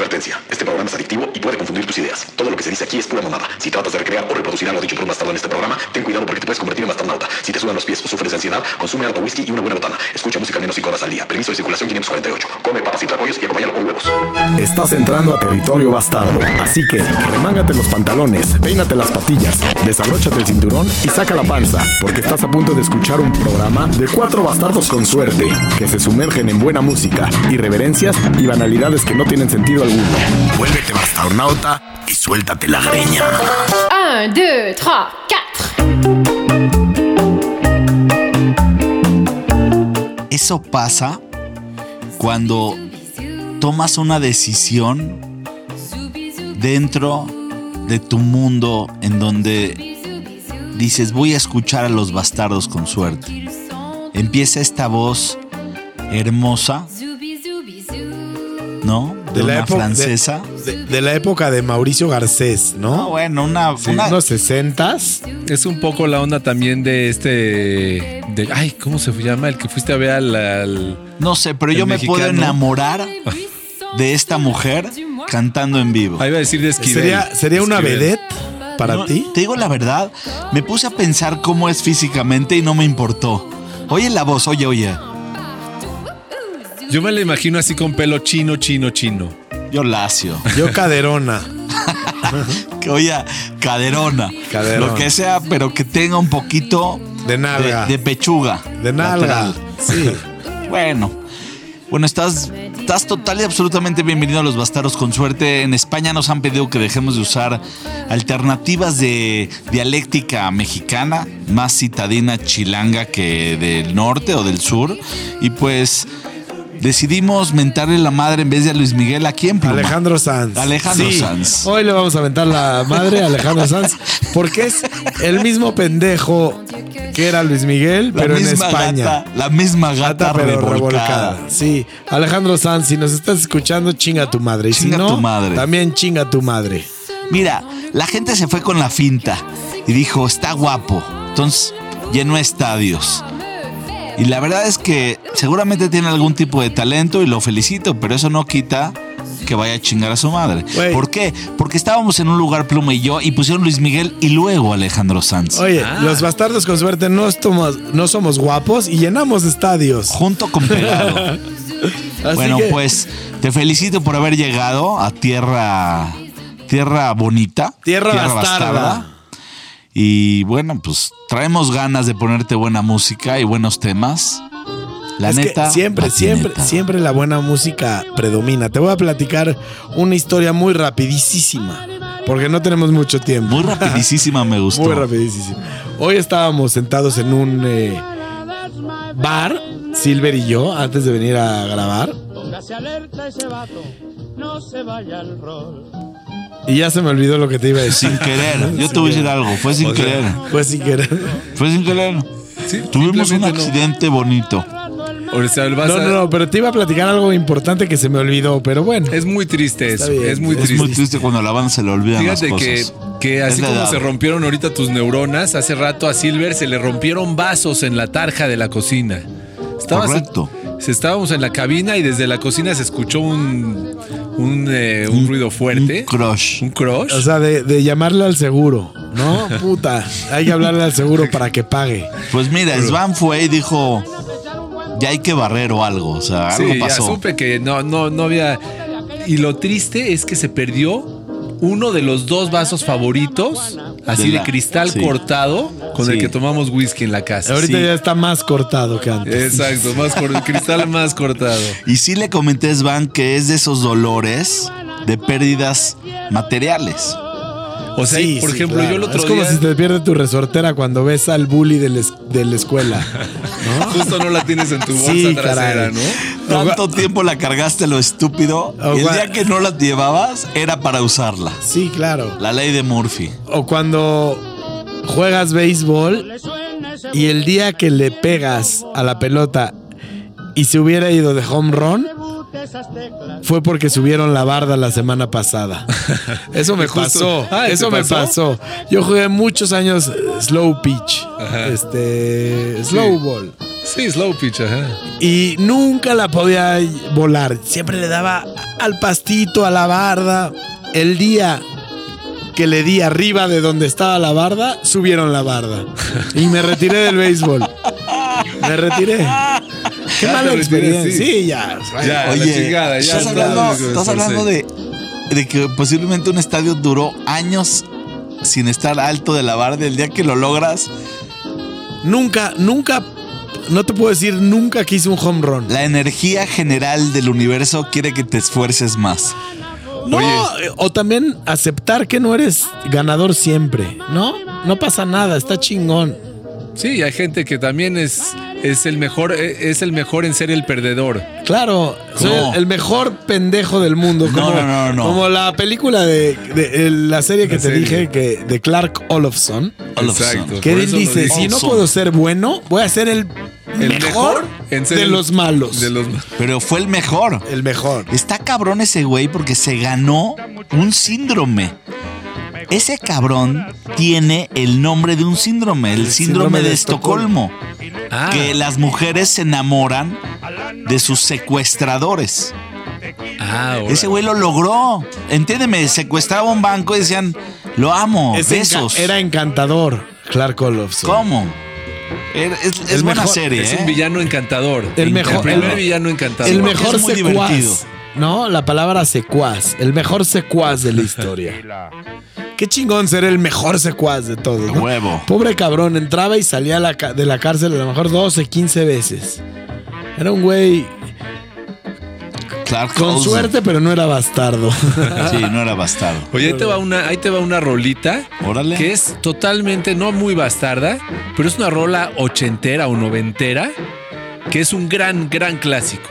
Bye-bye. Este programa es adictivo y puede confundir tus ideas. Todo lo que se dice aquí es pura mamada. Si tratas de recrear o reproducir algo dicho por un bastardo en este programa, ten cuidado porque te puedes convertir en bastardauta. Si te sudan los pies o sufres de ansiedad, consume alto whisky y una buena botana. Escucha música al menos 5 horas al día. Permiso de circulación 548. Come papas y tlacoyos y acompáñalo con huevos. Estás entrando a territorio bastardo. Así que remángate los pantalones, peínate las patillas, desabróchate el cinturón y saca la panza, porque estás a punto de escuchar un programa de cuatro bastardos con suerte, que se sumergen en buena música, irreverencias y banalidades que no tienen sentido alguno. Vuélvete bastarnauta y suéltate la greña. 1, 2, 3, 4. Eso pasa cuando tomas una decisión dentro de tu mundo en donde dices voy a escuchar a los bastardos con suerte. Empieza esta voz hermosa, ¿no? De, una época- francesa. De, de la época de Mauricio Garcés, No, ¿no? bueno, una, Sí, una- unos sesentas. Es un poco la onda también de este. De, ay, ¿cómo se llama? El que fuiste a ver al. al- no sé, pero yo me puedo enamorar de esta mujer cantando en vivo. Ah, iba a decir de Esquivel. ¿Sería, sería una vedette para No, ti? Te digo la verdad, me puse a pensar cómo es físicamente y no me importó. Oye la voz, oye, oye. Yo me la imagino así con pelo chino, chino, chino. Yo lacio. Yo caderona. Que oye, caderona. Caderona. Lo que sea, pero que tenga un poquito De nalga. de, de pechuga. De nalga. lateral. Sí. Bueno. Bueno, estás, estás total y absolutamente bienvenido a los bastardos con suerte. En España nos han pedido que dejemos de usar alternativas de dialéctica mexicana, más citadina chilanga que del norte o del sur. Y pues decidimos mentarle la madre en vez de a Luis Miguel a quién, Pluma? Alejandro Sanz. Alejandro Sí. Sanz. Hoy le vamos a aventar la madre a Alejandro Sanz porque es el mismo pendejo que era Luis Miguel, La pero en España. gata, la misma gata, Gata, pero revolcada. revolcada. Sí, Alejandro Sanz, si nos estás escuchando, chinga tu madre. Y Chinga si no, tu madre. también chinga tu madre. Mira, la gente se fue con la finta y dijo, está guapo. Entonces llenó estadios. Y la verdad es que seguramente tiene algún tipo de talento y lo felicito, pero eso no quita que vaya a chingar a su madre. ¿Por qué? Porque estábamos en un lugar Pluma y yo y pusieron Luis Miguel y luego Alejandro Sanz. Oye, Ah. los bastardos con suerte no somos, no somos guapos y llenamos estadios. Junto con Pegado. Bueno, que, pues te felicito por haber llegado a tierra, tierra bonita. Tierra bastarda. Y bueno, pues traemos ganas de ponerte buena música y buenos temas. La es que neta. siempre, siempre, patineta. siempre la buena música predomina. Te voy a platicar una historia muy rapidísima, porque no tenemos mucho tiempo. Muy rapidísima me gustó. Muy rapidísimo. Hoy estábamos sentados en un eh, bar, Silver y yo, antes de venir a grabar. Y ya se me olvidó lo que te iba a decir. Sin querer. Yo te voy a decir algo. Fue sin querer. Pues sin querer. Fue sin querer. Sí, Tuvimos un no. accidente bonito. O sea, vas No, no, no, pero te iba a platicar algo importante que se me olvidó, pero bueno. Es muy triste eso. bien. Es muy Es triste. muy triste cuando a la banda se le olvidan Fíjate las que, cosas. que así Es como edad. se rompieron ahorita tus neuronas, hace rato a Silver se le rompieron vasos en la tarja de la cocina. Estabas- Correcto. se- estábamos en la cabina y desde la cocina se escuchó un, un, eh, un ruido fuerte. Un crush. Un crush. O sea, de, de llamarle al seguro, ¿no? Puta, hay que hablarle al seguro para que pague. Pues mira, Svan fue y dijo, ya hay que barrer o algo. O sea, algo sí, ya pasó. supe que no, no, no había. Y lo triste es que se perdió uno de los dos vasos favoritos, así De cristal sí. cortado, con el que tomamos whisky en la casa. Ahorita Sí. ya está más cortado que antes. Exacto, más cor- cristal más cortado. Y sí le comenté a Svan que es de esos dolores de pérdidas materiales. O sea, Sí, por sí, ejemplo, claro. yo el otro Es como día si te pierde tu resortera cuando ves al bully de la, de la escuela. justo no la tienes en tu bolsa Sí, trasera, caray. ¿no? Tanto tiempo la cargaste lo estúpido. Y el día que no la llevabas era para usarla. Sí, claro. La ley de Murphy. O cuando juegas béisbol y el día que le pegas a la pelota y se hubiera ido de home run, fue porque subieron la barda la semana pasada. Eso me pasó. Ah, ¿te Eso me pasó? pasó. Yo jugué muchos años eh, slow pitch. Este. Slow ball. Sí, slow pitch, ajá. y nunca la podía volar. Siempre le daba al pastito, a la barda. El día que le di arriba de donde estaba la barda, subieron la barda. Y me retiré del béisbol. Me retiré. Qué Ya mala experiencia. sí. Ya. La Oye, chingada, ya estás está, hablando, estás de, de que posiblemente un estadio duró años sin estar alto de la barda. El día que lo logras, Nunca, nunca, no te puedo decir nunca que hice un home run. la energía general del universo quiere que te esfuerces más. No, Oye. o también aceptar que no eres ganador siempre, ¿no? No pasa nada, está chingón. Sí, hay gente que también es, es el mejor, eh, es el mejor en ser el perdedor. Claro, soy No. el, el mejor pendejo del mundo. No, Como, no, no, no. Como la película de, de- eh, la serie que La te serie. dije que de Clark Olofsson. Exacto. Que él dice, si no puedo ser bueno, voy a ser el, El mejor, mejor en ser de el- los malos. De los Pero fue el mejor. El mejor. Está cabrón ese güey porque se ganó un síndrome. Ese cabrón tiene el nombre de un síndrome, el, síndrome, de, Estocolmo. Ah, Que las mujeres se enamoran de sus secuestradores. ah. Ese güey lo logró. Entiéndeme, secuestraba un banco y decían, lo amo, enca- besos. era encantador, Clark Olofsson. ¿Cómo? Es es El buena mejor- serie, Es ¿eh? un villano encantador. El mejor- primer el- villano encantador. El mejor es muy secuaz. divertido. ¿No? La palabra secuaz. El mejor secuaz de la historia. Qué chingón ser el mejor secuaz de todos. ¿no? Huevo. Pobre cabrón, entraba y salía de la cárcel a lo mejor 12, 15 veces. Era un güey Clark con suerte, pero no era bastardo. Sí, no era bastardo. Oye, ahí te va una, ahí te va una rolita Órale. que es totalmente no muy bastarda, pero es una rola ochentera o noventera que es un gran, gran clásico.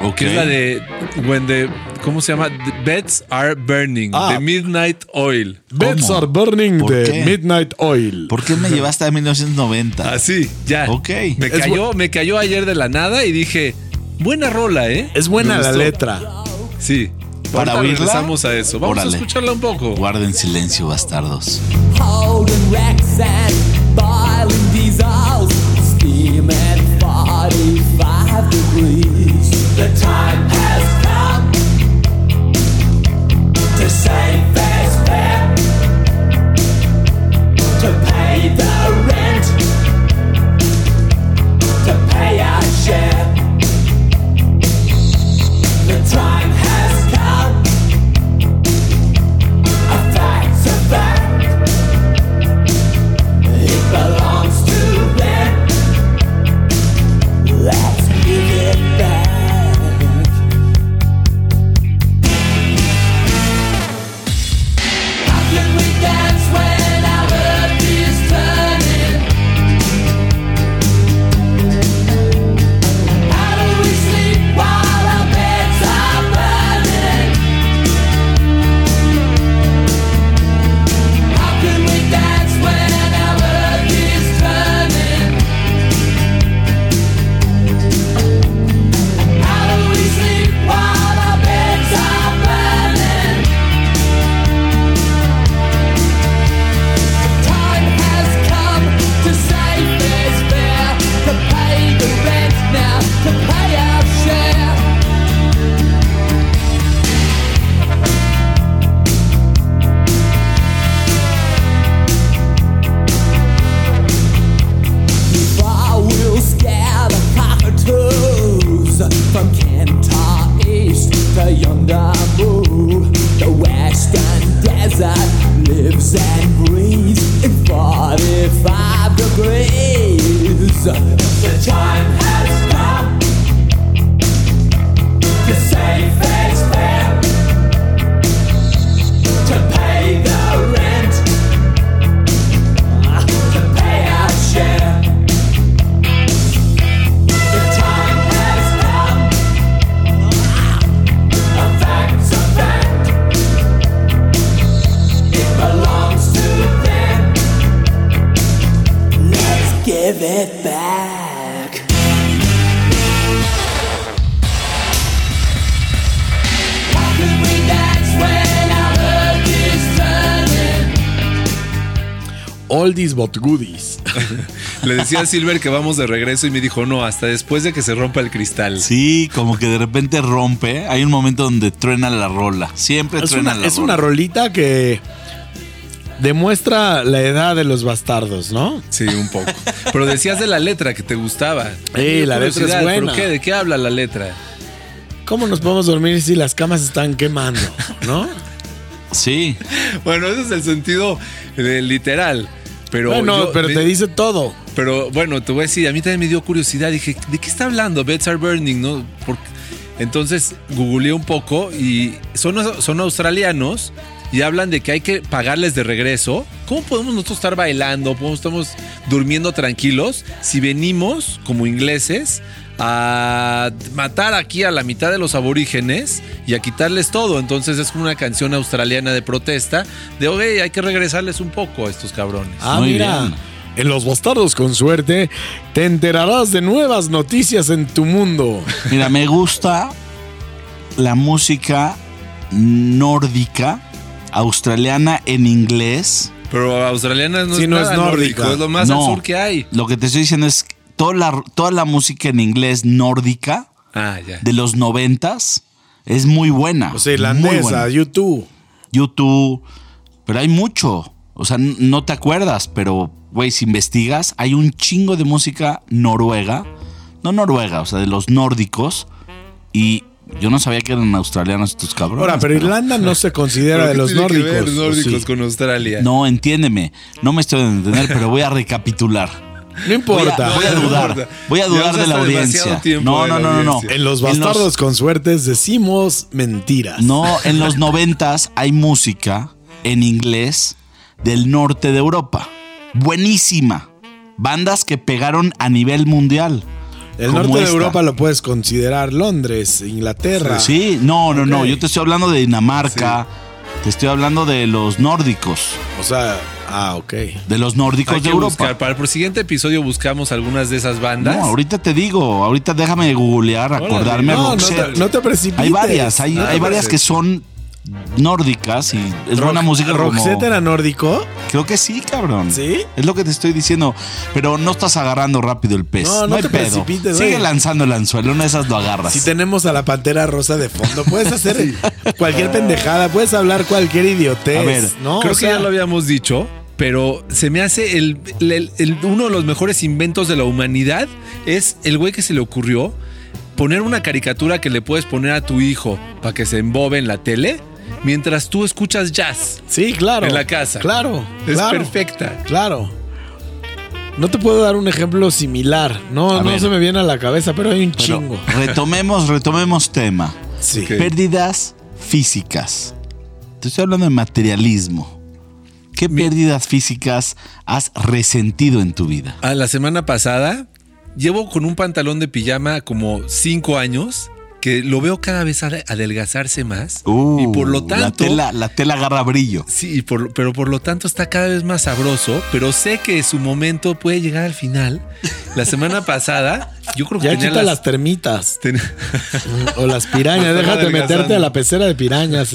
Ok. Que es la de When the ¿cómo se llama? The Beds Are Burning, Ah. de Midnight Oil. Beds are burning ¿Por de qué? Midnight Oil. ¿Por qué me llevaste a 1990? Así, ya. Ok. Me cayó, me cayó ayer de la nada y dije, buena rola, ¿eh? Es buena la letra. Sí. ¿Para Ahorita oírla? regresamos a eso. Vamos Órale. a escucharla un poco. Guarden silencio, bastardos. holding wrecks and oldies but goodies. Le decía a Silver que vamos de regreso y me dijo, no, hasta después de que se rompa el cristal. Sí, como que de repente rompe. Hay un momento donde truena la rola. Siempre Es truena una, la es rola. una rolita que demuestra la edad de los bastardos, ¿no? Sí, un poco. Pero decías de la letra que te gustaba. Sí, la letra es Curiosidad, ¿pero buena. qué? ¿De qué habla la letra? ¿Cómo nos podemos dormir si las camas están quemando? ¿No? Sí. Bueno, ese es el sentido eh, literal. Pero bueno, yo- pero te dice todo. Pero bueno, te voy a decir, a mí también me dio curiosidad. Dije, ¿de qué está hablando? Beds are burning, ¿no? Porque- entonces googleé un poco y son, son australianos y hablan de que hay que pagarles de regreso. ¿Cómo podemos nosotros estar bailando? ¿Cómo estamos durmiendo tranquilos si venimos como ingleses a matar aquí a la mitad de los aborígenes y a quitarles todo? Entonces es como una canción australiana de protesta de, oye, hay que regresarles un poco a estos cabrones. Ah, Muy mira. bien. En Los Bastardos con Suerte te enterarás de nuevas noticias en tu mundo. Mira, me gusta la música nórdica, australiana en inglés. Pero australiana no Sí, es no nada es nórdica. nórdico, es lo más No. al sur que hay. Lo que te estoy diciendo es toda la, toda la música en inglés nórdica Ah, ya. de los noventas es muy buena. O sea, muy irlandesa. YouTube. YouTube, pero hay mucho. O sea, no te acuerdas, pero, güey, si investigas, hay un chingo de música noruega. No noruega, o sea, de los nórdicos. Y yo no sabía que eran australianos estos cabrones. Ahora, pero Irlanda no se considera ¿Pero de los tiene que ver nórdicos. ¿o nórdicos sí? con Australia. No, entiéndeme. No me estoy dando a entender, pero voy a recapitular. No Voy a, importa. voy a dudar. Voy a dudar de la audiencia. No, no, no, no. En Los Bastardos con Suertes decimos mentiras. No, en los noventas hay música en inglés del norte de Europa. Buenísima. Bandas que pegaron a nivel mundial. El norte de. Europa lo puedes considerar Londres, Inglaterra. Sí, no, no, no. Yo te estoy hablando de Dinamarca. Te estoy hablando de los nórdicos. O sea, ah, ok. De los nórdicos Hay de que Europa. buscar. Para el siguiente episodio buscamos algunas de esas bandas. No, ahorita te digo, ahorita déjame googlear, acordarme. No, no te, no te precipites. hay varias, hay, No hay varias que son nórdicas y es buena música. como- ¿Roxette era nórdico? Creo que sí, cabrón. ¿Sí? Es lo que te estoy diciendo. Pero no estás agarrando rápido el pez. No, No, no hay te pedo. Sigue güey. lanzando el anzuelo, una de esas lo agarras. Si tenemos a la pantera rosa de fondo, puedes hacer cualquier pendejada, puedes hablar cualquier idiotez. A ver, ¿no? Creo O que ya lo habíamos dicho, pero se me hace el, el- el- uno de los mejores inventos de la humanidad es el güey que se le ocurrió poner una caricatura que le puedes poner a tu hijo para que se embobe en la tele mientras tú escuchas jazz. Sí, claro. en la casa. Claro. Es claro, perfecta. Claro. No te puedo dar un ejemplo similar. No, A no ver. se me viene a la cabeza, pero hay un Pero chingo. retomemos, retomemos tema. Sí. Pérdidas físicas. Te estoy hablando de materialismo. ¿Qué pérdidas físicas has resentido en tu vida? A la semana pasada llevo con un pantalón de pijama como cinco años que lo veo cada vez ade- adelgazarse más y por lo Uh, La tanto tela, la tela agarra brillo. Sí, y por- pero por lo tanto está cada vez más sabroso, pero sé que su momento puede llegar al final. La semana pasada, yo creo que Ya tenía quita las, las, termitas. ten- O las pirañas. Déjate meterte a la pecera de pirañas,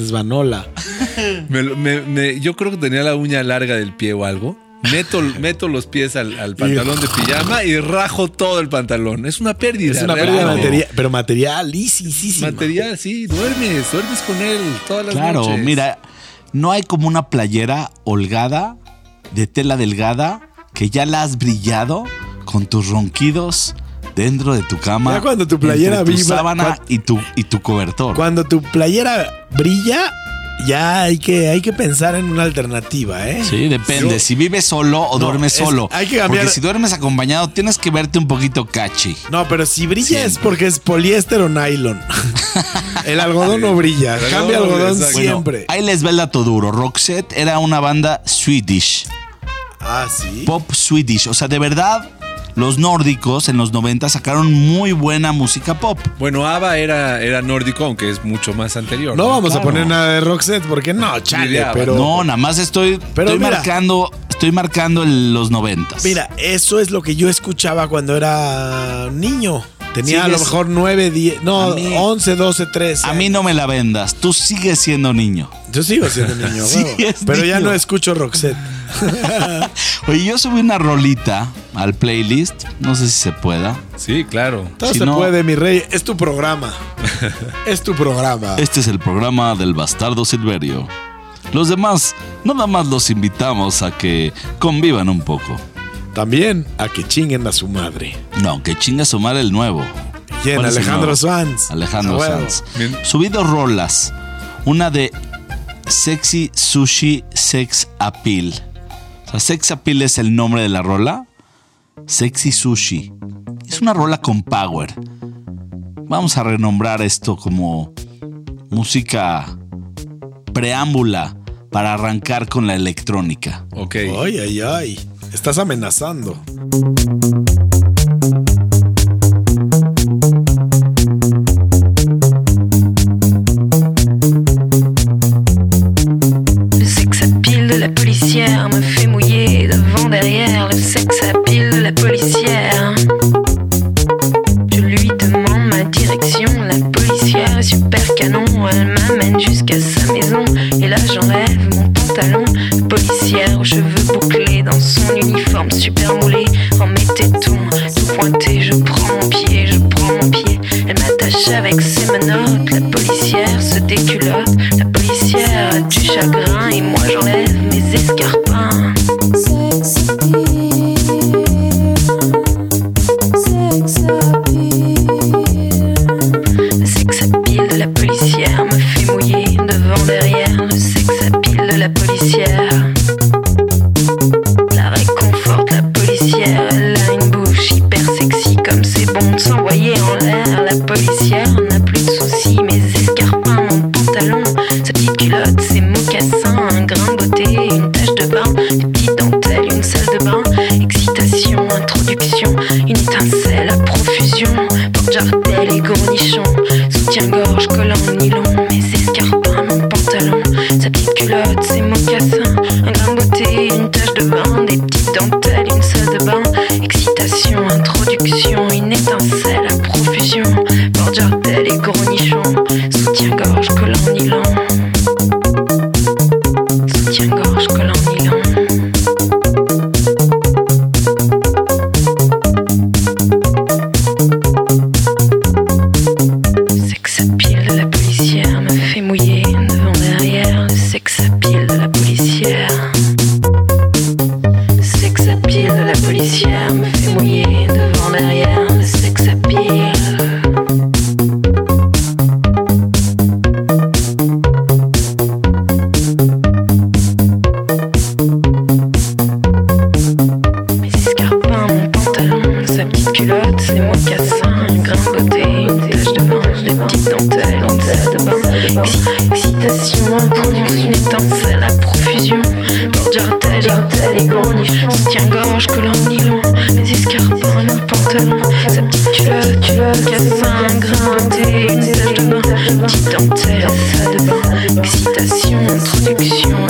me- me- me- yo creo que tenía la uña larga del pie o algo. Meto, meto los pies al, al pantalón de pijama y rajo todo el pantalón. Es una pérdida. Es una pérdida realmente. material, pero materialísima. Material, sí, duermes, duermes con él todas las Claro, noches. mira, no hay como una playera holgada de tela delgada que ya la has brillado con tus ronquidos dentro de tu cama. Ya cuando tu playera entre tu viva- sábana y tu y tu cobertor. Cuando tu playera brilla, ya hay que, hay que pensar en una alternativa, ¿eh? Sí, depende. Si vives solo o No, duermes es- solo. hay que cambiar- Porque si duermes acompañado, tienes que verte un poquito catchy. No, pero si brilla Siempre. es porque es poliéster o nylon. El algodón no brilla. Cambia algodón exacto. siempre. Ahí les ve el dato duro. Roxette era una banda Swedish. ah, sí. Pop Swedish. O sea, de verdad, los nórdicos en los 90 sacaron muy buena música pop. Bueno, ABBA era, era nórdico, aunque es mucho más anterior. No vamos a poner nada de Roxette porque no, chale, pero. No, nada más estoy, Pero estoy mira. marcando, estoy marcando el- los 90. Mira, eso es lo que yo escuchaba cuando era niño. Tenía a lo mejor 9, 10, no, mí- 11, 12, 13. a mí no me la vendas. Tú sigues siendo niño. Yo sigo siendo niño, Sí, huevo. es pero ya no escucho Roxette. Oye, yo subí una rolita al playlist. No sé si se pueda. Sí, claro. Todo Si se no- puede, mi rey. Es tu programa. es tu programa. Este es el programa del Bastardo Silverio. Los demás, nada más los invitamos a que convivan un poco. También a que chinguen a su madre. No, que chinga su madre el nuevo. ¿Quién? ¿Cuál es el Alejandro? Sanz. Alejandro A huevo. Sanz. Bien. Subí dos rolas. Una de Sexy Sushi Sex Appeal. O sea, Sex Appeal es el nombre de la rola. Sexy Sushi. Es una rola con power. Vamos a renombrar esto como música preámbula para arrancar con la electrónica. Ok. Ay, ay, ay. Estás amenazando.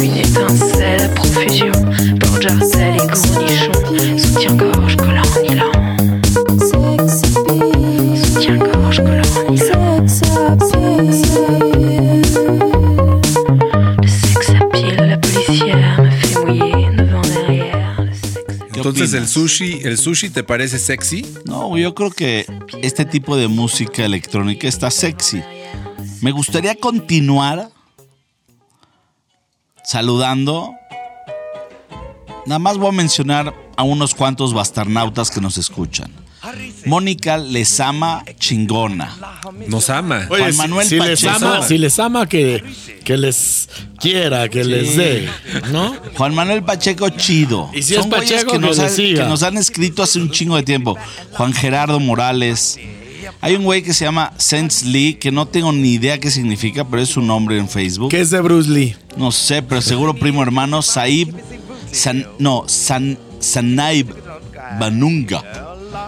Une étincelle à profusion, porte-jartel et cornichon, soutien-gorge, collant nylon. Soutien-gorge, collant en nylon. Le sex appeal, la policière me fait mouiller devant derrière. Le sex ¿Qué Entonces el sushi, el sushi te parece sexy? No, yo creo que este tipo de música electrónica está sexy. Me gustaría continuar saludando. Nada más voy a mencionar a unos cuantos bastarnautas que nos escuchan. Mónica les ama chingona. Nos ama. Oye, Juan Manuel si, les Pacheco. ama, si les ama, que, que les quiera, que les dé, ¿no? Juan Manuel Pacheco Chido. Y si es güeyes Pacheco, que nos, que nos han escrito hace un chingo de tiempo. Juan Gerardo Morales. Hay un güey que se llama Sense Lee, que no tengo ni idea qué significa, pero es su nombre en Facebook. Que es de Bruce Lee. No sé, pero seguro primo hermano. Saib. San- no, San, Sanaib Banunga.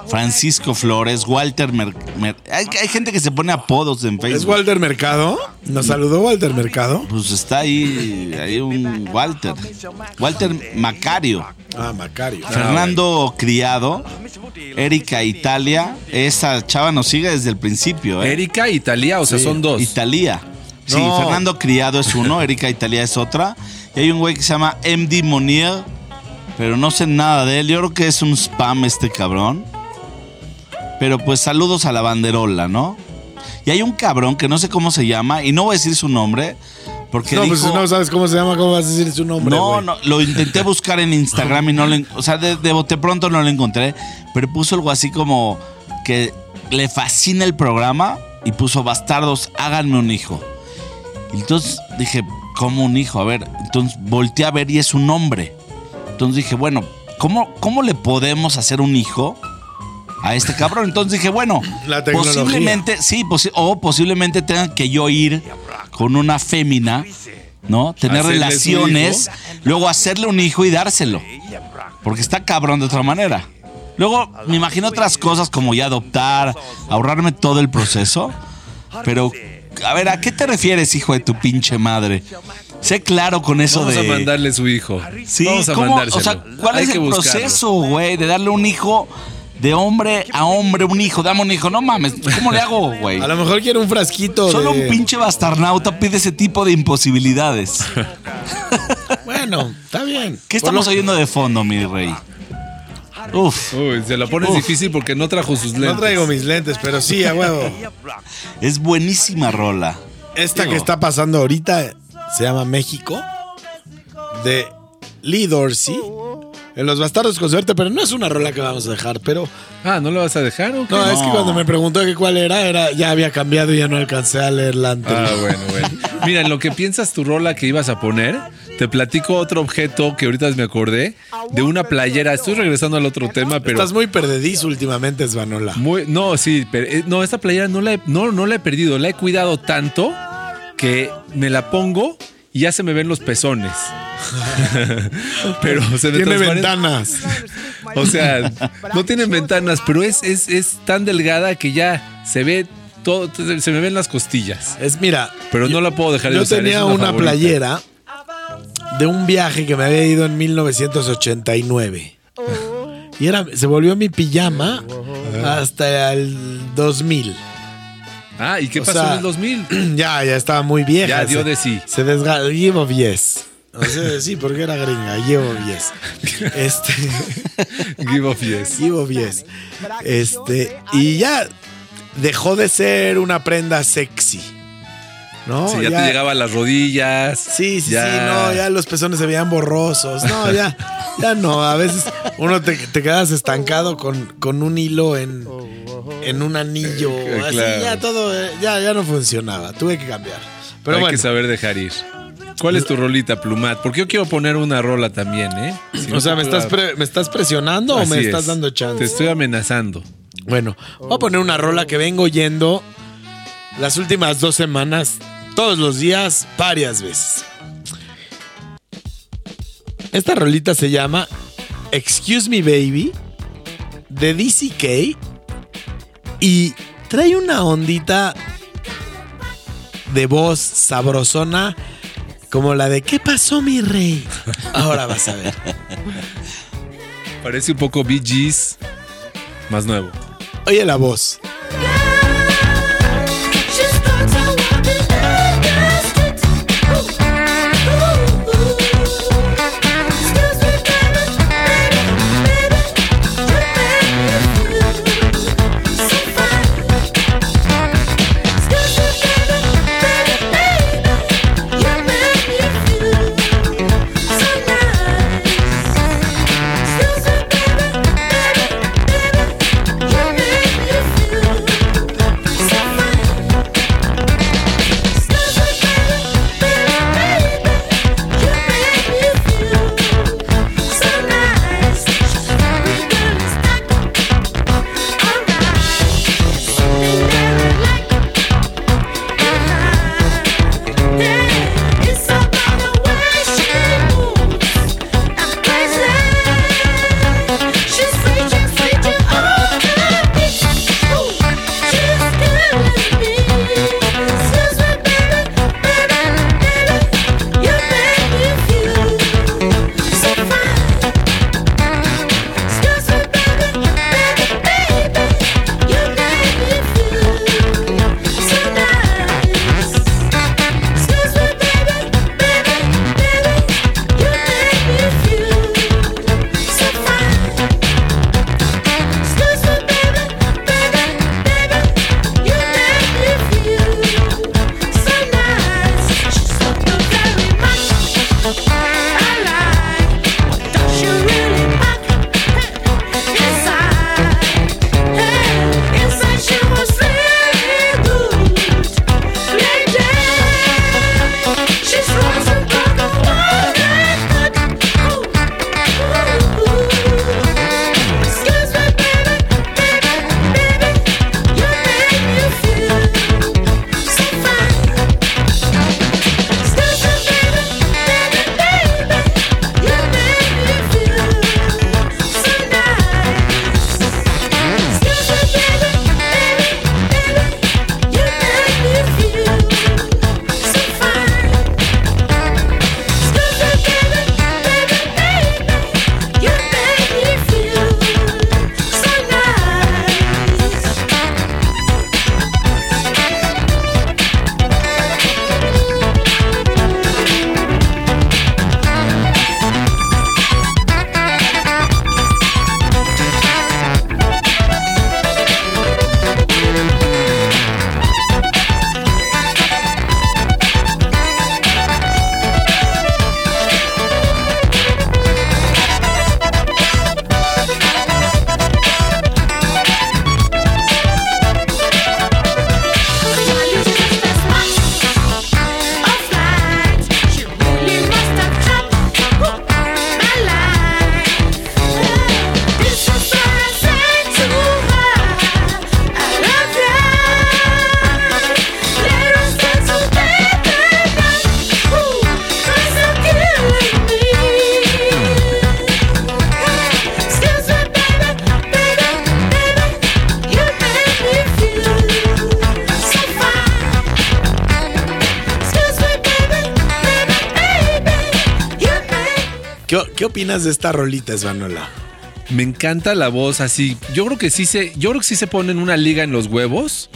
Francisco Flores, Walter Mer- Mer- hay, hay gente que se pone apodos en ¿Es Facebook. Walter Mercado? ¿Nos saludó Walter Mercado? Pues está ahí, hay un Walter. Walter Macario. Ah, Macario. Fernando Criado, Erika Italia, esa chava nos sigue desde el principio, ¿eh? Erika, Italia, o sea, son dos. Italia. Sí, No. Fernando Criado es uno, Erika Italia es otra. Y hay un güey que se llama MD Monier Pero no sé nada de él. Yo creo que es un spam este cabrón. Pero pues saludos a la banderola, ¿no? Y hay un cabrón que no sé cómo se llama y no voy a decir su nombre porque No, dijo... pues si no sabes cómo se llama, ¿cómo vas a decir su nombre? No, no, lo intenté buscar en Instagram y no lo, o sea, de, de bote pronto no lo encontré, pero puso algo así como que le fascina el programa y puso bastardos, háganme un hijo. Y entonces dije, ¿cómo un hijo? A ver, entonces volteé a ver y es un hombre. Entonces dije, bueno, ¿cómo, cómo le podemos hacer un hijo a este cabrón? Entonces dije, bueno, La posiblemente, sí, posi- o posiblemente tenga que yo ir con una fémina, ¿no? Tener Hacerle relaciones, luego hacerle un hijo y dárselo. Porque está cabrón de otra manera. Luego me imagino otras cosas como ya adoptar, ahorrarme todo el proceso. Pero, a ver, ¿a qué te refieres, hijo de tu pinche madre? Sé claro con eso Vamos de. a mandarle su hijo. Sí, Vamos a ¿cómo? mandárselo. O sea, ¿cuál Hay es que el buscarlo. proceso, güey? De darle un hijo de hombre a hombre, un hijo, dame un hijo. No mames, ¿cómo le hago, güey? A lo mejor quiere un frasquito Solo de... un pinche bastarnauta pide ese tipo de imposibilidades. Bueno, está bien. ¿Qué Por estamos lo- oyendo de fondo, mi rey? Uf, Uy, se la pones Uf. difícil porque no trajo sus lentes. No traigo mis lentes, pero sí, a huevo. es buenísima rola. Esta Digo. que está pasando ahorita se llama México, de Lee Dorsey, en Los Bastardos con Suerte, pero no es una rola que vamos a dejar, pero... Ah, ¿no lo vas a dejar o qué? No, es que cuando me preguntó que cuál era, era ya había cambiado y ya no alcancé a leer la anterior. Ah, bueno, bueno. Mira, en lo que piensas tu rola que ibas a poner, te platico otro objeto que ahorita me acordé de una playera. Estoy regresando al otro tema, pero Estás muy perdedizo últimamente, Svanola. muy no, sí, pero eh, no esta playera no la he, no no la he perdido, la he cuidado tanto que me la pongo y ya se me ven los pezones. Pero se me Tiene ventanas. O sea, no tienen ventanas, pero es, es, es tan delgada que ya se ve todo, se me ven las costillas. Es, mira, Pero no la puedo dejar de yo usar. es tenía una, playera de un viaje que me había ido en 1989. Y era, se volvió mi pijama hasta el 2000. Ah, ¿y qué O pasó sea, en el 2000? Ya, ya estaba muy vieja. Ya dio de sí. Se desgastó. 10. O sea, sí, porque era gringa. Llevo 10. Este. Give off yes. 10. Este. Y ya dejó de ser una prenda sexy. ¿No? Sí, ya, te llegaba a las rodillas. Sí, sí, ya. sí, no, ya los pezones se veían borrosos. No, ya, ya no. A veces uno te, te quedas estancado con, con un hilo en, en un anillo. Eh, así, claro. ya todo, eh, ya, ya no funcionaba. Tuve que cambiar. Pero Hay bueno, que saber dejar ir. ¿Cuál es tu rolita, Plumat? Porque yo quiero poner una rola también, ¿eh? Si no o sea, ¿me estás, pre- ¿me estás presionando o me estás es. dando chance? Te estoy amenazando. Bueno, voy a poner una rola que vengo yendo las últimas dos semanas, todos los días, varias veces. Esta rolita se llama Excuse Me Baby de DCK y trae una ondita de voz sabrosona como la de ¿Qué pasó mi rey? Ahora vas a ver. Parece un poco Bee Gees más nuevo. Oye la voz. Opinas de esta rolita, Svanola? Me encanta la voz así. Yo creo que sí se, yo creo que sí se ponen una liga en los huevos,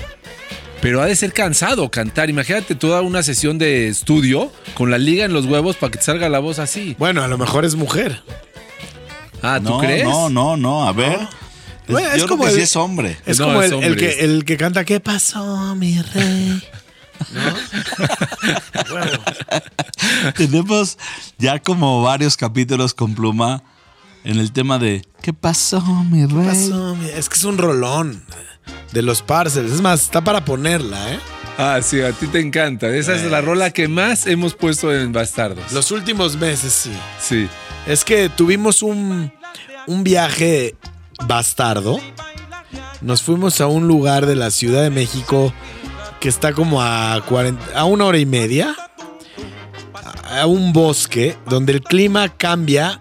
pero ha de ser cansado cantar. Imagínate toda una sesión de estudio con la liga en los huevos para que te salga la voz así. Bueno, a lo mejor es mujer. Ah, ¿tú no, crees? no, no, no. A ver. Es- Bueno, es yo como creo que el- sí es hombre. Es No, como es el, el que, el que canta ¿Qué pasó, mi rey? Tenemos ya como varios capítulos con Pluma en el tema de ¿Qué pasó, mi rey? ¿Qué pasó, mi- Es que es un rolón de los parcels. Es más, está para ponerla, ¿eh? Ah, sí, a ti te encanta. Esa es la rola que más hemos puesto en Bastardos. Los últimos meses, sí. Sí. Es que tuvimos un, un viaje bastardo. Nos fuimos a un lugar de la Ciudad de México que está como a, 40 a una hora y media. A un bosque donde el clima cambia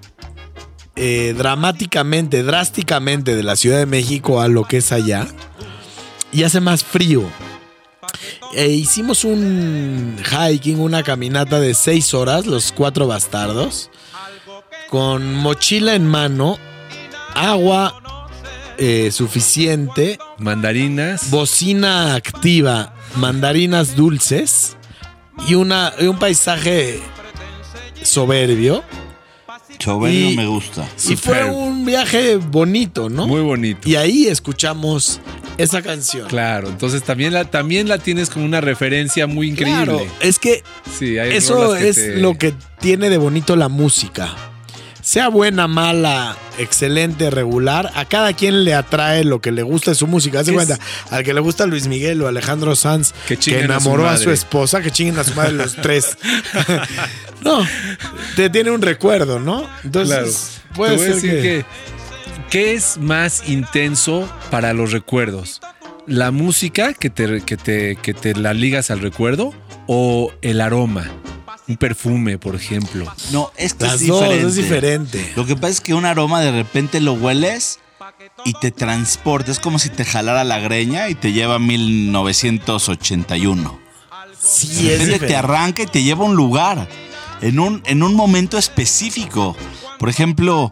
eh, dramáticamente, drásticamente de la Ciudad de México a lo que es allá. Y hace más frío. E hicimos un hiking, una caminata de seis horas, los cuatro bastardos con mochila en mano, agua eh, suficiente, Mandarinas. bocina activa, mandarinas dulces y, una, y un paisaje soberbio. Y- me gusta. Y fue un viaje bonito, ¿no? Muy bonito. Y ahí escuchamos esa canción. Claro, entonces también la, también la tienes como una referencia muy increíble. Claro, es que Sí, hay Eso que es te- lo que tiene de bonito la música. Sea buena, mala, excelente, regular, a cada quien le atrae lo que le gusta de su música. Haz de ¿Qué cuenta, al que le gusta Luis Miguel o Alejandro Sanz, Que que, chinguen a su enamoró a su, esposa, que chinguen a su madre los tres. no, te tiene un recuerdo, ¿no? Entonces, Claro. puede ser decir que... que... ¿Qué es más intenso para los recuerdos? ¿La música que te, que te, que te la ligas al recuerdo o el aroma? Un perfume, por ejemplo. No, es que Las es dos, diferente. es diferente. Lo que pasa es que un aroma de repente lo hueles y te transporta. Es como si te jalara la greña y te lleva a 1981. Sí, De es repente te diferente. arranca y te lleva a un lugar, en un, en un momento específico. Por ejemplo,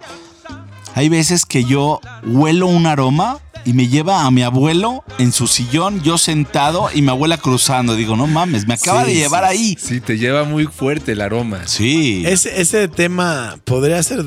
hay veces que yo huelo un aroma y me lleva a mi abuelo en su sillón, yo sentado y mi abuela cruzando. Digo, no mames, me acaba Sí, de llevar sí, ahí. Sí, te lleva muy fuerte el aroma. Sí. Ese, ese tema podría ser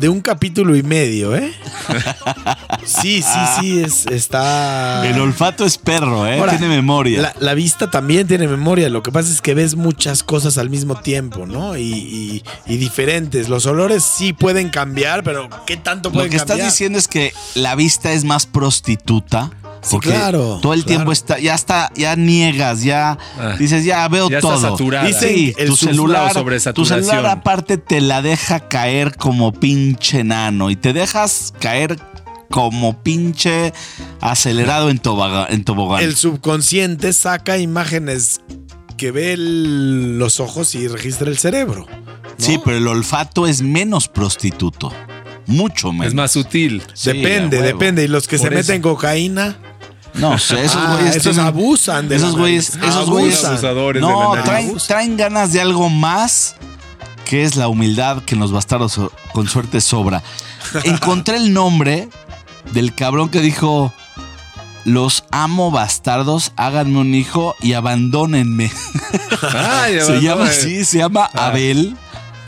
de un capítulo y medio, ¿eh? Sí, sí, sí, es, está... El olfato es perro, ¿eh? Ahora, Tiene memoria. La, la vista también tiene memoria. Lo que pasa es que ves muchas cosas al mismo tiempo, ¿no? Y, y- y diferentes. Los olores sí pueden cambiar, pero ¿qué tanto Lo pueden que estás cambiar? diciendo es que la vista es más prostituta. Sí, Porque claro, todo el claro. tiempo está, ya está, ya niegas, ya Ah. dices, ya veo Ya está todo. saturada. Sí, el tu celular, la sobresaturación. tu celular aparte te la deja caer como pinche enano y te dejas caer como pinche acelerado en, tobaga- en tobogán. El subconsciente saca imágenes que ve el- los ojos y registra el cerebro. ¿no? Sí, pero el olfato es menos prostituto. Mucho menos. Es más sutil. Sí, depende, depende. Y los que Por se eso. meten cocaína, No esos Ah, güeyes esos tienen- abusan de esos güeyes, esos güeyes Abusan. abusadores de No, la nariz. traen, traen ganas de algo más que es la humildad que en los bastardos con suerte sobra. Encontré el nombre del cabrón que dijo: Los amo bastardos, háganme un hijo y abandónenme. Ay, se llama así, se llama Ah, Abel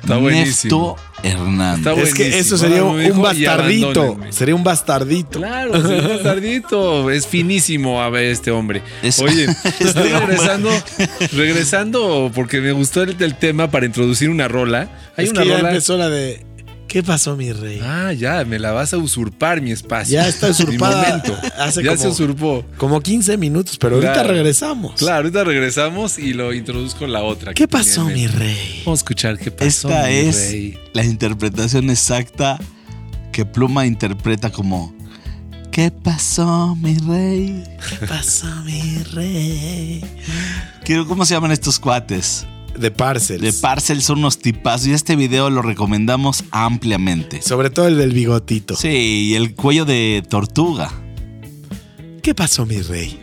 está buenísimo. Nefto Hernández. Está Es que eso sería un, bastardito. Sería un bastardito. Claro, es un bastardito. Es finísimo a ver este hombre. Es- Oye, estoy regresando, regresando porque me gustó el, el tema para introducir una rola. Hay es una que ya rola. empezó la de ¿Qué pasó, mi rey? Ah, ya, me la vas a usurpar mi espacio. Ya está usurpada Mi momento. hace ya como- se usurpó. Como 15 minutos, pero ahorita regresamos. Claro, ahorita regresamos y lo introduzco la otra. ¿Qué pasó, en mi rey? Vamos a escuchar qué pasó. Esta mi es rey. la interpretación exacta que Pluma interpreta como ¿Qué pasó, mi rey? ¿Qué pasó, mi rey? Quiero, ¿Cómo se llaman estos cuates? De Parcels. De Parcel son unos tipazos y este video lo recomendamos ampliamente. Sobre todo el del bigotito. Sí, y el cuello de tortuga. ¿Qué pasó, mi rey?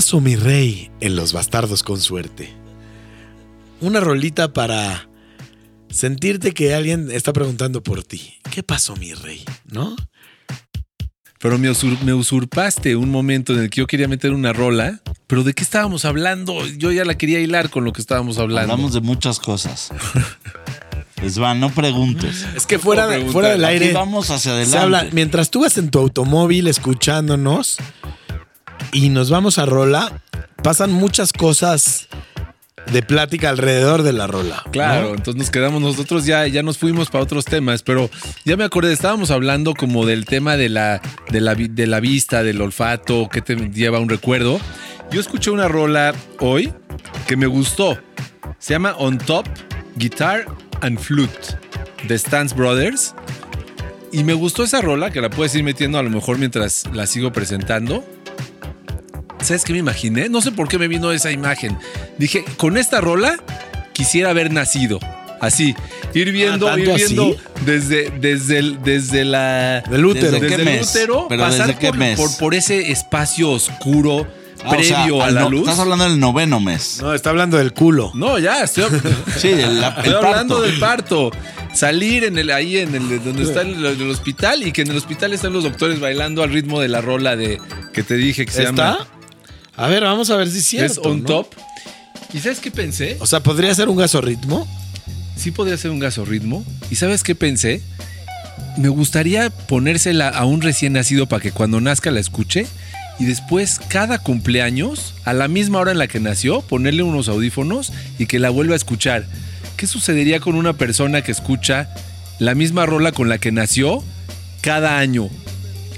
Pasó mi rey en Los Bastardos con Suerte? Una rolita para sentirte que alguien está preguntando por ti. ¿Qué pasó mi rey? ¿No? Pero me, usur- me usurpaste un momento en el que yo quería meter una rola. Pero ¿de qué estábamos hablando? Yo ya la quería hilar con lo que estábamos hablando. Hablamos de muchas cosas. Es van, no preguntes. Es que fuera, No de- pregunta. fuera del Aquí aire. vamos hacia se adelante. habla- mientras tú vas en tu automóvil escuchándonos y nos vamos a rola, pasan muchas cosas de plática alrededor de la rola. Claro, entonces nos quedamos nosotros ya, ya nos fuimos para otros temas, pero ya me acordé, estábamos hablando como del tema de la, de la, de la vista, del olfato, que te lleva un recuerdo. Yo escuché una rola hoy que me gustó. Se llama On Top, Guitar and Flute, de Stans Brothers. Y me gustó esa rola, que la puedes ir metiendo a lo mejor mientras la sigo presentando. ¿Sabes qué me imaginé? No sé por qué me vino esa imagen. Dije, con esta rola quisiera haber nacido. Así, ir viendo, ¿tanto ir viendo así? desde, desde, el- desde la. Del útero. ¿Desde Desde qué el mes? útero, ¿Pero pasar desde qué por, mes? por- por ese espacio oscuro Ah, o sea, previo a la no- luz. Estás hablando del noveno mes. No, está hablando del culo. No, ya, estoy, Sí, el, estoy el hablando parto. del parto. Salir en el, ahí en el donde está el, el hospital y que en el hospital están los doctores bailando al ritmo de la rola de que te dije que se ¿Está? llama A ver, vamos a ver si es es cierto. On ¿no? Top. ¿Y sabes qué pensé? O sea, podría ser un gasorritmo. sí podría ser un gasorritmo. ¿Y sabes qué pensé? Me gustaría ponérsela a un recién nacido para que cuando nazca la escuche y después cada cumpleaños, a la misma hora en la que nació, ponerle unos audífonos y que la vuelva a escuchar. ¿Qué sucedería con una persona que escucha la misma rola con la que nació cada año?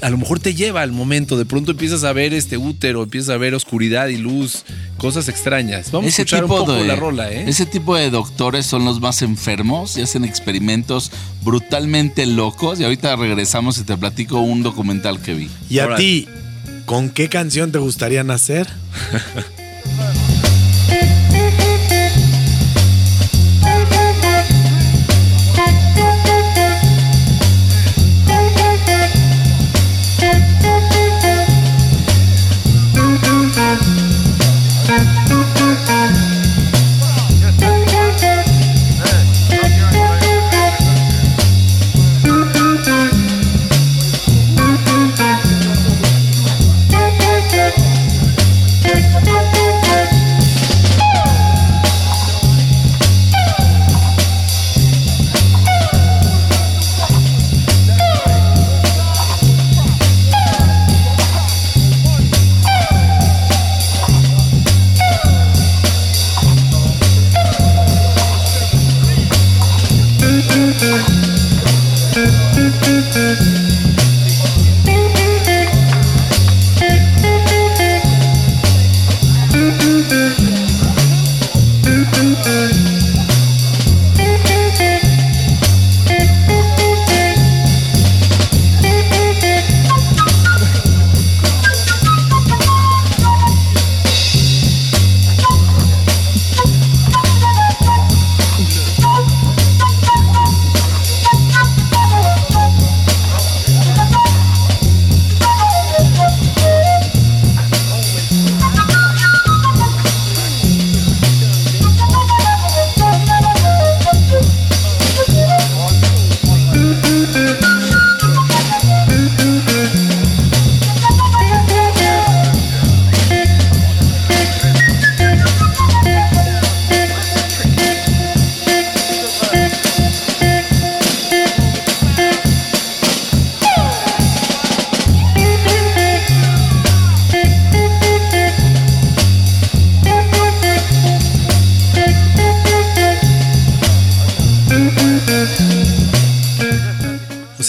A lo mejor te lleva al momento, de pronto empiezas a ver este útero, empiezas a ver oscuridad y luz, cosas extrañas. Vamos a escuchar tipo, un poco de, la rola, ¿eh? ese tipo de doctores son los más enfermos y hacen experimentos brutalmente locos. Y ahorita regresamos y te platico un documental que vi. ¿Y a ti, con qué canción te gustaría nacer?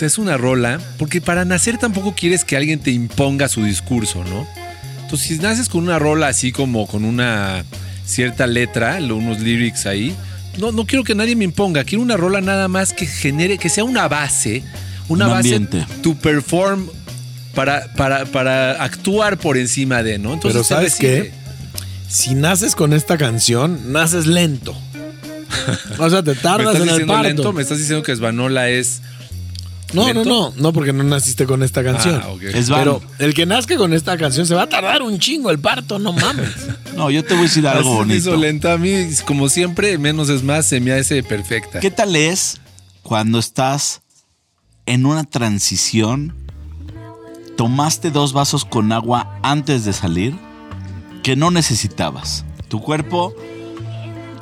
sea, es una rola, porque para nacer tampoco quieres que alguien te imponga su discurso, ¿no? Entonces, si naces con una rola así como con una cierta letra, unos lyrics ahí, no, no quiero que nadie me imponga, quiero una rola nada más que genere, que sea una base, una Un base ambiente. to perform para, para, para actuar por encima de, ¿no? Entonces, Pero ¿sabes recibe. qué? Si naces con esta canción, naces lento. O sea, te ¿Me tardas estás en el parto. lento? ¿Me estás diciendo que Svanola es No, lento? no, no, no, porque no naciste con esta canción. Ah. Es. Pero el que nazca con esta canción se va a tardar un chingo el parto, no mames. No, yo te voy a decir algo Así hizo bonito. lenta. A mí, como siempre, menos es más, se me hace perfecta. ¿Qué tal es cuando estás en una transición? Tomaste dos vasos con agua antes de salir que no necesitabas. Tu cuerpo,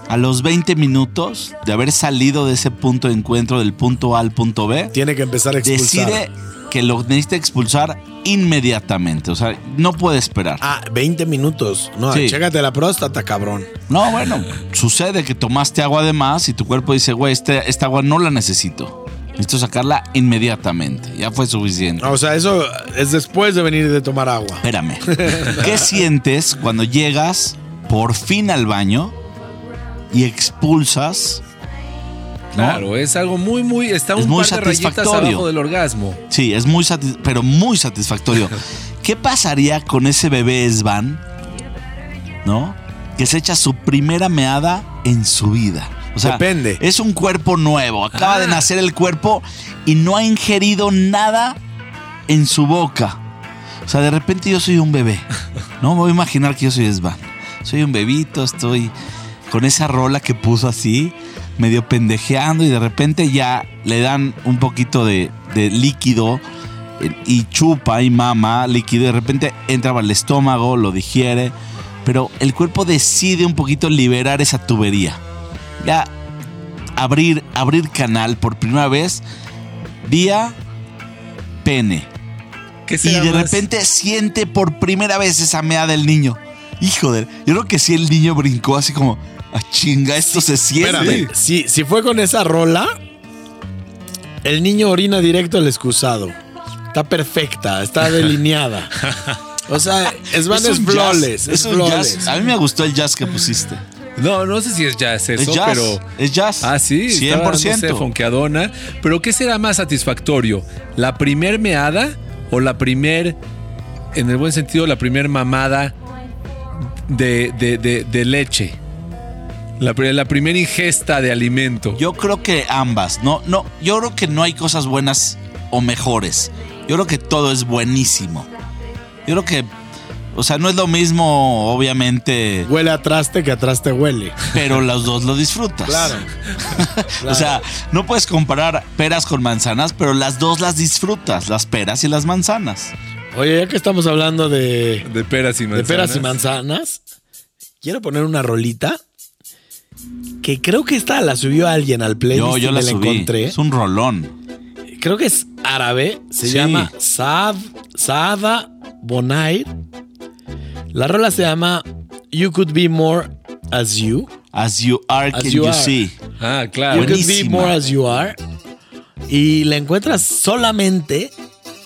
a los 20 minutos de haber salido de ese punto de encuentro del punto A al punto B, Tiene que empezar a expulsar. decide que lo necesita expulsar inmediatamente. O sea, no puede esperar. Ah, 20 minutos. No, Sí. chécate la próstata, cabrón. No, bueno, sucede que tomaste agua de más y tu cuerpo dice, güey, este, esta agua no la necesito. Necesito sacarla inmediatamente. Ya fue suficiente. O sea, eso es después de venir de tomar agua. Espérame. ¿Qué sientes cuando llegas por fin al baño y expulsas? ¿no? Claro, es algo muy, muy. Está Es un muy par de rayitas satisfactorio. abajo del orgasmo. Sí, es muy satis- pero muy satisfactorio. ¿Qué pasaría con ese bebé Svan? ¿No? Que se echa su primera meada en su vida. O sea, Depende. es un cuerpo nuevo. Acaba de Ah. nacer el cuerpo y no ha ingerido nada en su boca. O sea, de repente yo soy un bebé. No me voy a imaginar que yo soy Svan. Soy un bebito, estoy con esa rola que puso así, medio pendejeando y de repente ya le dan un poquito de, de líquido eh, y chupa y mama líquido. y De repente entra al estómago, lo digiere, pero el cuerpo decide un poquito liberar esa tubería. Ya abrir, abrir canal por primera vez vía pene. ¿Qué Y de más? repente siente por primera vez esa mea del niño. Hijo de. Yo creo que sí el niño brincó así como. A chinga, esto se siente. Espérame, si, si fue con esa rola, el niño orina directo al excusado. Está perfecta, está delineada. O sea, Svan es, un flawless, es es un flawless. jazz. A mí me gustó el jazz que pusiste. No, no sé si es jazz eso, Es jazz. pero. Es jazz. Ah, sí. estaba, 100%. No sé, fonqueadona. Pero ¿qué será más satisfactorio? ¿La primer meada o la primer, en el buen sentido, la primer mamada de, de- de- de leche? La, pri- la primera ingesta de alimento. Yo creo que ambas. No, no, yo creo que no hay cosas buenas o mejores. Yo creo que todo es buenísimo. Yo creo que. O sea, no es lo mismo, obviamente, Huele a traste que a traste huele. pero los dos lo disfrutas. Claro. O sea, no puedes comparar peras con manzanas, pero las dos las disfrutas, las peras y las manzanas. Oye, ya que estamos hablando de, de peras y de manzanas. peras y manzanas, quiero poner una rolita que creo que esta la subió alguien al playlist Yo, yo y la me la subí. encontré. Es un rolón. Creo que es árabe, se Sí. llama Saad, Saada Bonair. La rola se llama You Could Be More As You. As you are, As can you you, are. see. Ah, You claro. Could Be. More As You Are. Y la encuentras solamente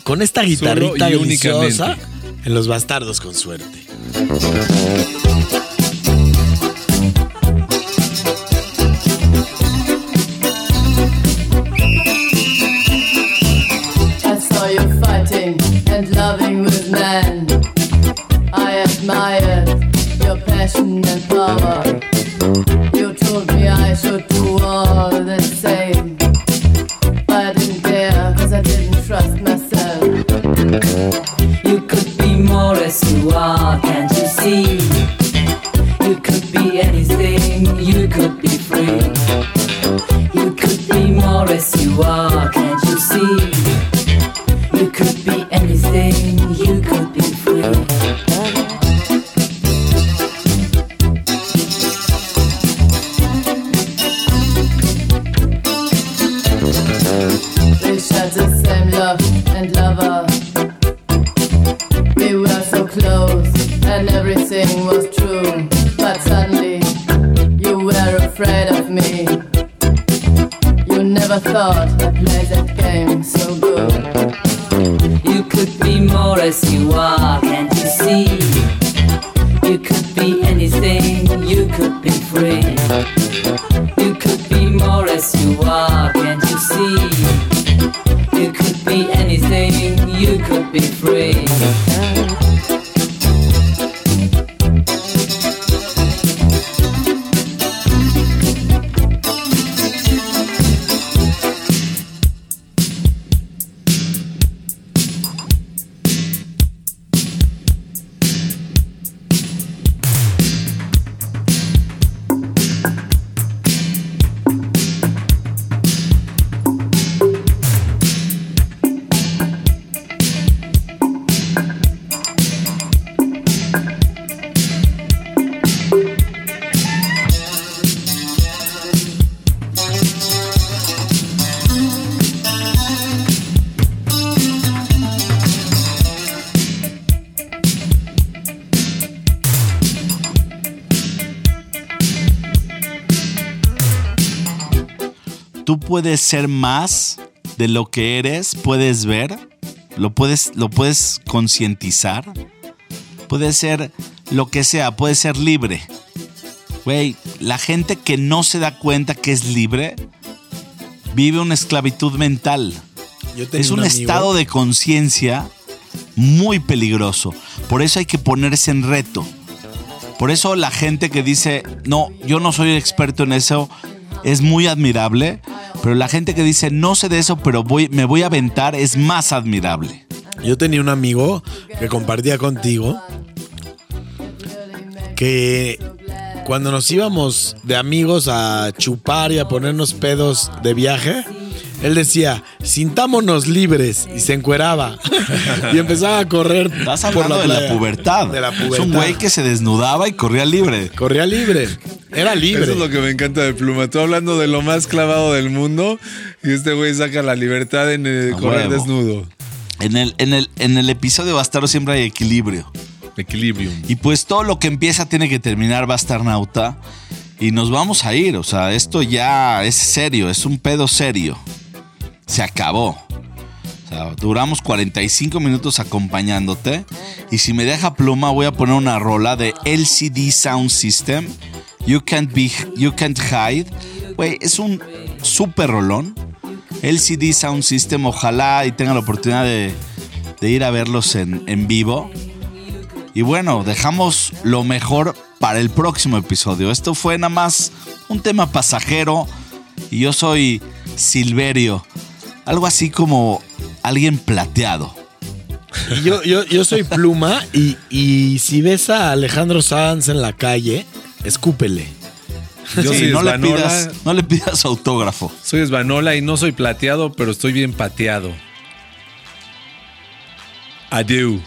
con esta guitarrita deliciosa en Los Bastardos con Suerte. You never thought I'd play that game so good. You could be more as you are, can't you see? You could be anything, you could be free. Ser más de lo que eres, puedes ver, lo puedes, lo puedes concientizar, puedes ser lo que sea, puedes ser libre. Güey, la gente que no se da cuenta que es libre vive una esclavitud mental. Yo Es un, estado de conciencia muy peligroso. Por eso hay que ponerse en reto. Por eso la gente que dice, no, yo no soy experto en eso, es muy admirable. Pero la gente que dice, no sé de eso, pero voy, me voy a aventar, es más admirable. Yo tenía un amigo que compartía contigo que cuando nos íbamos de amigos a chupar y a ponernos pedos de viaje, él decía, sintámonos libres y se encueraba y empezaba a correr Estás por hablando la de la pubertad. De la Es un pubertad. güey que se desnudaba y corría libre. Corría libre. Era libre. Eso es lo que me encanta de Pluma. Tú hablando de lo más clavado del mundo y este güey saca la libertad en eh, correr huevo. desnudo. En el, en, el, en el episodio Bastardo siempre hay equilibrio. Equilibrium. Y pues todo lo que empieza tiene que terminar Bastarnauta. Y nos vamos a ir. O sea, esto ya es serio, es un pedo serio. Se acabó. Duramos 45 minutos acompañándote. Y si me deja pluma, voy a poner una rola de LCD Sound System. You Can't, be, you can't Hide. Güey, es un super rolón. LCD Sound System, ojalá y tenga la oportunidad de, de ir a verlos en, en vivo. Y bueno, dejamos lo mejor para el próximo episodio. Esto fue nada más un tema pasajero. Y yo soy Silverio. Algo así como alguien plateado. Yo, yo, yo soy pluma y, y si ves a Alejandro Sanz en la calle, escúpele. Yo Sí, soy no, le pidas, no le pidas autógrafo. soy Svanola y no soy plateado, pero estoy bien pateado. Adiós.